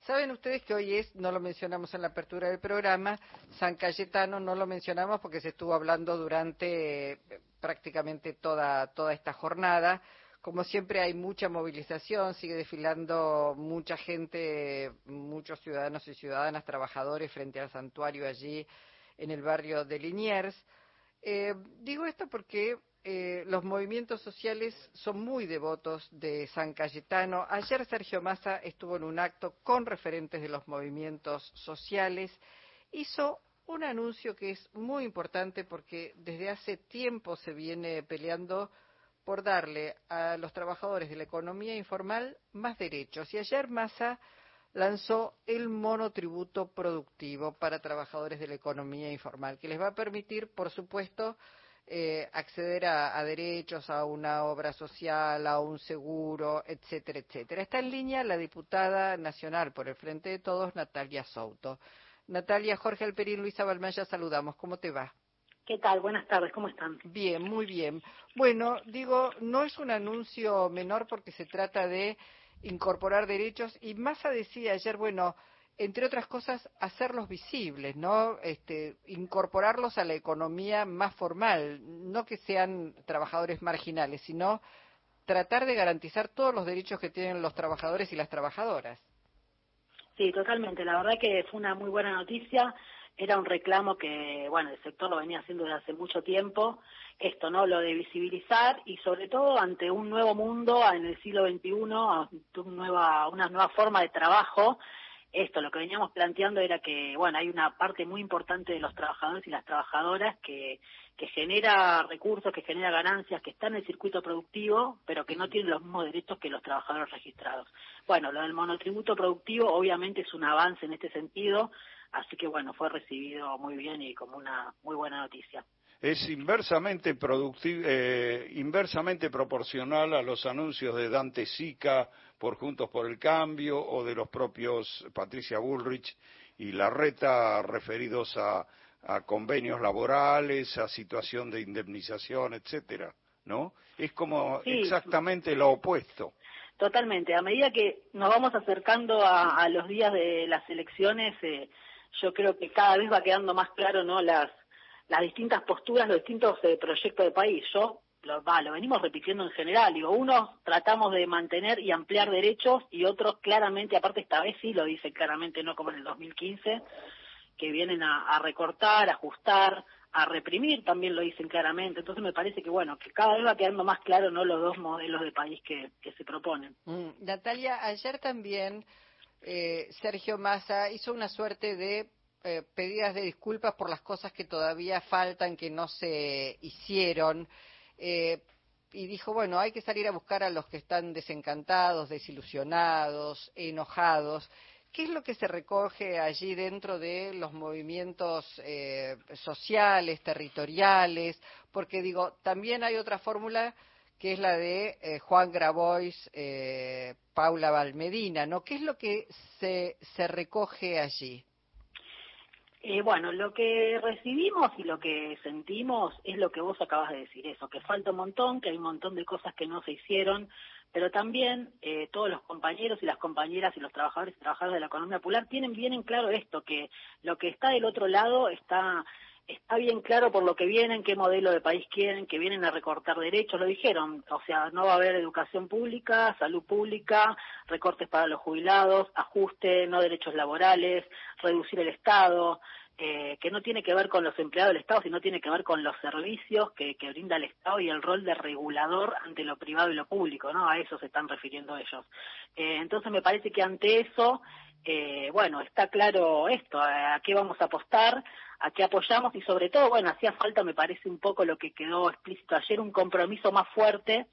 Saben ustedes que hoy es, no lo mencionamos en la apertura del programa, San Cayetano no lo mencionamos porque se estuvo hablando durante eh, prácticamente toda, toda esta jornada. Como siempre hay mucha movilización, sigue desfilando mucha gente, muchos ciudadanos y ciudadanas, trabajadores frente al santuario allí en el barrio de Liniers. Eh, digo esto porque eh, los movimientos sociales son muy devotos de San Cayetano. Ayer Sergio Massa estuvo en un acto con referentes de los movimientos sociales. Hizo un anuncio que es muy importante porque desde hace tiempo se viene peleando por darle a los trabajadores de la economía informal más derechos. Y ayer Massa lanzó el monotributo productivo para trabajadores de la economía informal, que les va a permitir, por supuesto, eh, acceder a, derechos, a una obra social, a un seguro, etcétera, etcétera. Está en línea la diputada nacional por el Frente de Todos, Natalia Souto. Natalia, Jorge Alperín, Luisa Balmaya, saludamos. ¿Cómo te va? ¿Qué tal? Buenas tardes, ¿cómo están? Bien, muy bien. Bueno, digo, no es un anuncio menor porque se trata de incorporar derechos y Massa decía ayer, bueno, entre otras cosas, hacerlos visibles, ¿no? Este, incorporarlos a la economía más formal, no que sean trabajadores marginales, sino tratar de garantizar todos los derechos que tienen los trabajadores y las trabajadoras. Sí, totalmente. La verdad que fue una muy buena noticia. Era un reclamo que, bueno, el sector lo venía haciendo desde hace mucho tiempo. Esto, ¿no? Lo de visibilizar y sobre todo ante un nuevo mundo en el siglo XXI, una nueva, una nueva forma de trabajo esto, lo que veníamos planteando era que, bueno, hay una parte muy importante de los trabajadores y las trabajadoras que, que genera recursos, que genera ganancias, que está en el circuito productivo, pero que no tienen los mismos derechos que los trabajadores registrados. Bueno, lo del monotributo productivo obviamente es un avance en este sentido, así que bueno, fue recibido muy bien y como una muy buena noticia es inversamente, eh, inversamente proporcional a los anuncios de Dante Sica por Juntos por el Cambio o de los propios Patricia Bullrich y Larreta referidos a, convenios laborales, a situación de indemnización, etcétera, ¿no? Es como exactamente lo opuesto. Totalmente. A medida que nos vamos acercando a, los días de las elecciones, eh, yo creo que cada vez va quedando más claro, ¿no? Las las distintas posturas, los distintos eh, proyectos de país. Yo lo, lo venimos repitiendo en general. Digo, unos tratamos de mantener y ampliar derechos y otros claramente, aparte esta vez sí lo dice claramente, no como en el 2015, que vienen a, recortar, a ajustar, a reprimir, también lo dicen claramente. Entonces me parece que, bueno, que cada vez va quedando más claro no los dos modelos de país que, se proponen. Mm, Natalia, ayer también eh, Sergio Massa hizo una suerte de eh, pedidas de disculpas por las cosas que todavía faltan, que no se hicieron. Eh, y dijo, bueno, hay que salir a buscar a los que están desencantados, desilusionados, enojados. ¿Qué es lo que se recoge allí dentro de los movimientos eh, sociales, territoriales? Porque digo, también hay otra fórmula que es la de Juan Grabois, Paula Valmedina, ¿no? ¿Qué es lo que se, se recoge allí? Eh, bueno, lo que recibimos y lo que sentimos es lo que vos acabas de decir, eso, que falta un montón, que hay un montón de cosas que no se hicieron, pero también eh, todos los compañeros y las compañeras y los trabajadores y trabajadoras de la economía popular tienen bien en claro esto, que lo que está del otro lado está está bien claro por lo que vienen, qué modelo de país quieren, que vienen a recortar derechos, lo dijeron, o sea, no va a haber educación pública, salud pública, recortes para los jubilados, ajuste, no derechos laborales, reducir el Estado, eh, que no tiene que ver con los empleados del Estado, sino tiene que ver con los servicios que, brinda el Estado y el rol de regulador ante lo privado y lo público, ¿no? A eso se están refiriendo ellos. Eh, entonces me parece que ante eso, eh, bueno, está claro esto, a qué vamos a apostar, a qué apoyamos y sobre todo, bueno, hacía falta, me parece un poco lo que quedó explícito ayer, un compromiso más fuerte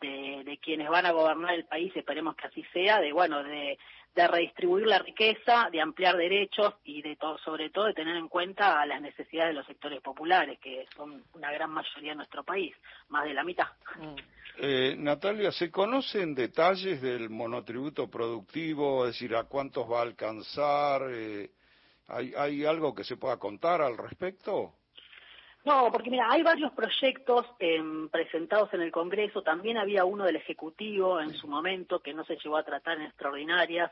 de, quienes van a gobernar el país, esperemos que así sea, de bueno, de, redistribuir la riqueza, de ampliar derechos y de todo, sobre todo de tener en cuenta las necesidades de los sectores populares, que son una gran mayoría en nuestro país, más de la mitad. Mm. Eh, Natalia, ¿se conocen detalles del monotributo productivo? Es decir, ¿a cuántos va a alcanzar? Eh, ¿hay, ¿Hay algo que se pueda contar al respecto? No, porque mira, hay varios proyectos em, presentados en el Congreso, también había uno del Ejecutivo en su momento que no se llegó a tratar en extraordinarias,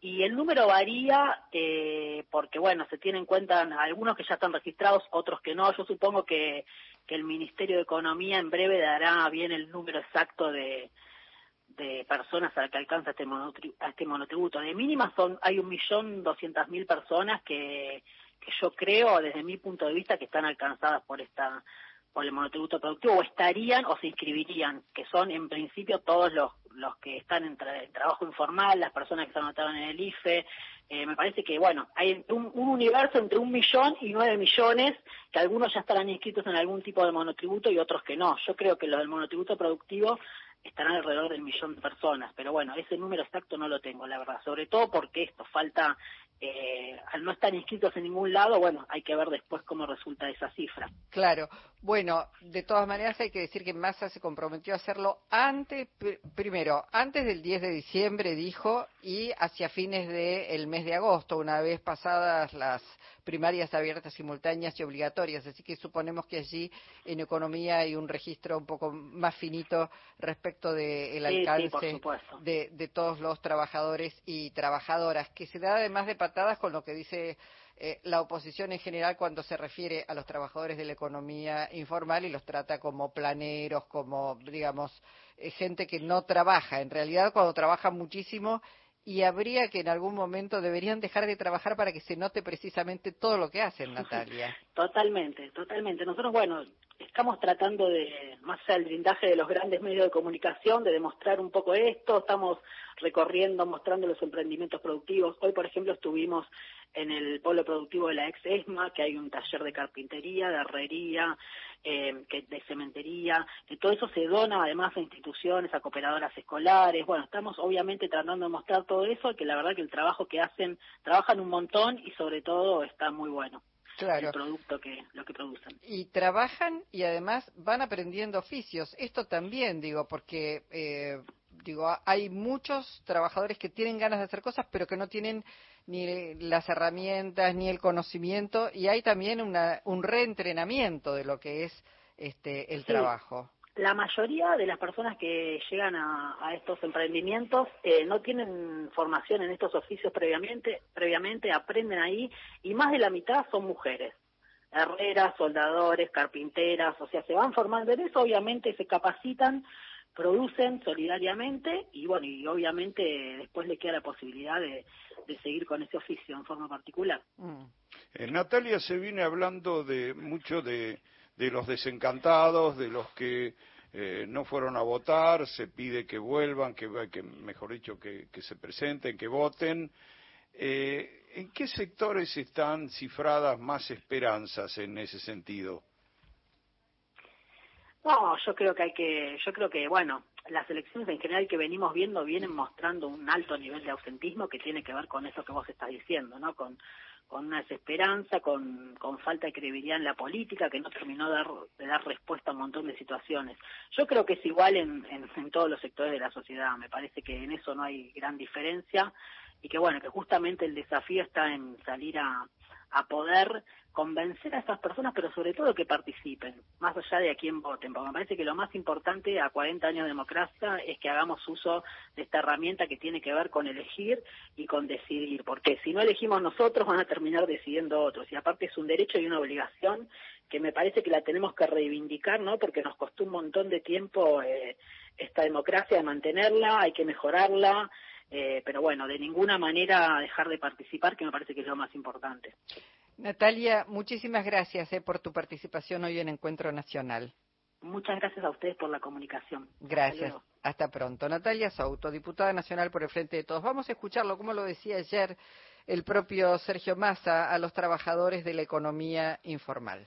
y el número varía eh, porque, bueno, se tienen en cuenta algunos que ya están registrados, otros que no. Yo supongo que, que el Ministerio de Economía en breve dará bien el número exacto de, de personas a que alcanza este, este monotributo. De mínima son, hay un millón doscientas mil personas que, yo creo, desde mi punto de vista, que están alcanzadas por esta por el monotributo productivo o estarían o se inscribirían, que son en principio todos los, los que están en, trabajo informal, las personas que se anotaron en el IFE. Eh, me parece que, bueno, hay un, un, universo entre un millón y nueve millones, que algunos ya estarán inscritos en algún tipo de monotributo y otros que no. Yo creo que los del monotributo productivo estarán alrededor del millón de personas, pero bueno, ese número exacto no lo tengo, la verdad, sobre todo porque esto falta, eh, al no estar inscritos en ningún lado, bueno, hay que ver después cómo resulta esa cifra. Claro, bueno, de todas maneras hay que decir que Massa se comprometió a hacerlo antes, primero, antes del 10 de diciembre, dijo, y hacia fines del mes de agosto, una vez pasadas las primarias abiertas, simultáneas y obligatorias. Así que suponemos que allí en economía hay un registro un poco más finito respecto del alcance de, todos los trabajadores y trabajadoras, que se da además de patadas con lo que dice eh, la oposición en general cuando se refiere a los trabajadores de la economía informal y los trata como planeros, como, digamos, eh, gente que no trabaja. En realidad, cuando trabaja muchísimo y habría que en algún momento deberían dejar de trabajar para que se note precisamente todo lo que hacen, Natalia. Totalmente, totalmente. Nosotros, bueno, estamos tratando de, más allá del blindaje de los grandes medios de comunicación, de demostrar un poco esto, estamos recorriendo, mostrando los emprendimientos productivos. Hoy, por ejemplo, estuvimos en el polo productivo de la ex ESMA, que hay un taller de carpintería, de herrería, eh, de cementería, que todo eso se dona además a instituciones, a cooperadoras escolares. Bueno, estamos obviamente tratando de mostrar todo eso, que la verdad que el trabajo que hacen, trabajan un montón y sobre todo está muy bueno. Claro. el producto que lo que producen. Y trabajan y además van aprendiendo oficios. Esto también digo porque eh, digo hay muchos trabajadores que tienen ganas de hacer cosas pero que no tienen ni las herramientas ni el conocimiento y hay también una, un reentrenamiento de lo que es este el trabajo. La mayoría de las personas que llegan a, estos emprendimientos eh, no tienen formación en estos oficios previamente, previamente aprenden ahí y más de la mitad son mujeres. Herreras, soldadores, carpinteras, o sea, se van formando. En eso, obviamente se capacitan producen solidariamente y bueno, y obviamente después le queda la posibilidad de, seguir con ese oficio en forma particular. Mm. Eh, Natalia, se viene hablando de mucho de, de los desencantados, de los que eh, no fueron a votar, se pide que vuelvan, que, que mejor dicho, que, que se presenten, que voten. Eh, ¿En qué sectores están cifradas más esperanzas en ese sentido? No, yo creo que hay que, yo creo que, bueno, las elecciones en general que venimos viendo vienen mostrando un alto nivel de ausentismo que tiene que ver con eso que vos estás diciendo, ¿no? Con, con una desesperanza, con, con falta de credibilidad en la política, que no terminó de dar, de dar respuesta a un montón de situaciones. Yo creo que es igual en, en, en todos los sectores de la sociedad, me parece que en eso no hay gran diferencia y que bueno, que justamente el desafío está en salir a, a poder convencer a esas personas, pero sobre todo que participen, más allá de a quién voten, porque me parece que lo más importante a 40 años de democracia es que hagamos uso de esta herramienta que tiene que ver con elegir y con decidir, porque si no elegimos nosotros van a terminar decidiendo otros, y aparte es un derecho y una obligación que me parece que la tenemos que reivindicar, ¿no? Porque nos costó un montón de tiempo eh, esta democracia de mantenerla, hay que mejorarla, eh, pero bueno, de ninguna manera dejar de participar, que me parece que es lo más importante. Natalia, muchísimas gracias eh, por tu participación hoy en Encuentro Nacional. Muchas gracias a ustedes por la comunicación. Gracias. Hasta, pronto. Natalia Souto, diputada nacional por el Frente de Todos. Vamos a escucharlo, como lo decía ayer el propio Sergio Massa, a los trabajadores de la economía informal.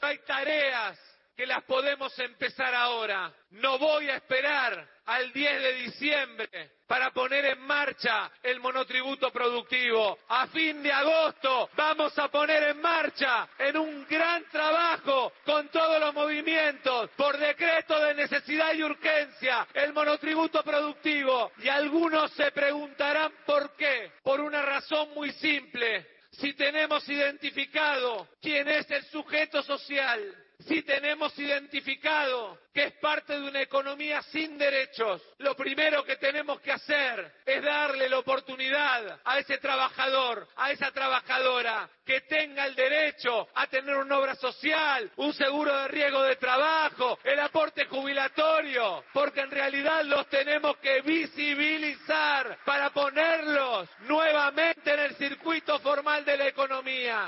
Hay tareas que las podemos empezar ahora. No voy a esperar al 10 de diciembre para poner en marcha el monotributo productivo. A fin de agosto vamos a poner en marcha en un gran trabajo con todos los movimientos por decreto de necesidad y urgencia el monotributo productivo. Y algunos se preguntarán por qué. Por una razón muy simple. Si tenemos identificado quién es el sujeto social Si tenemos identificado que es parte de una economía sin derechos, lo primero que tenemos que hacer es darle la oportunidad a ese trabajador, a esa trabajadora, que tenga el derecho a tener una obra social, un seguro de riesgo de trabajo, el aporte jubilatorio, porque en realidad los tenemos que visibilizar para ponerlos nuevamente en el circuito formal de la economía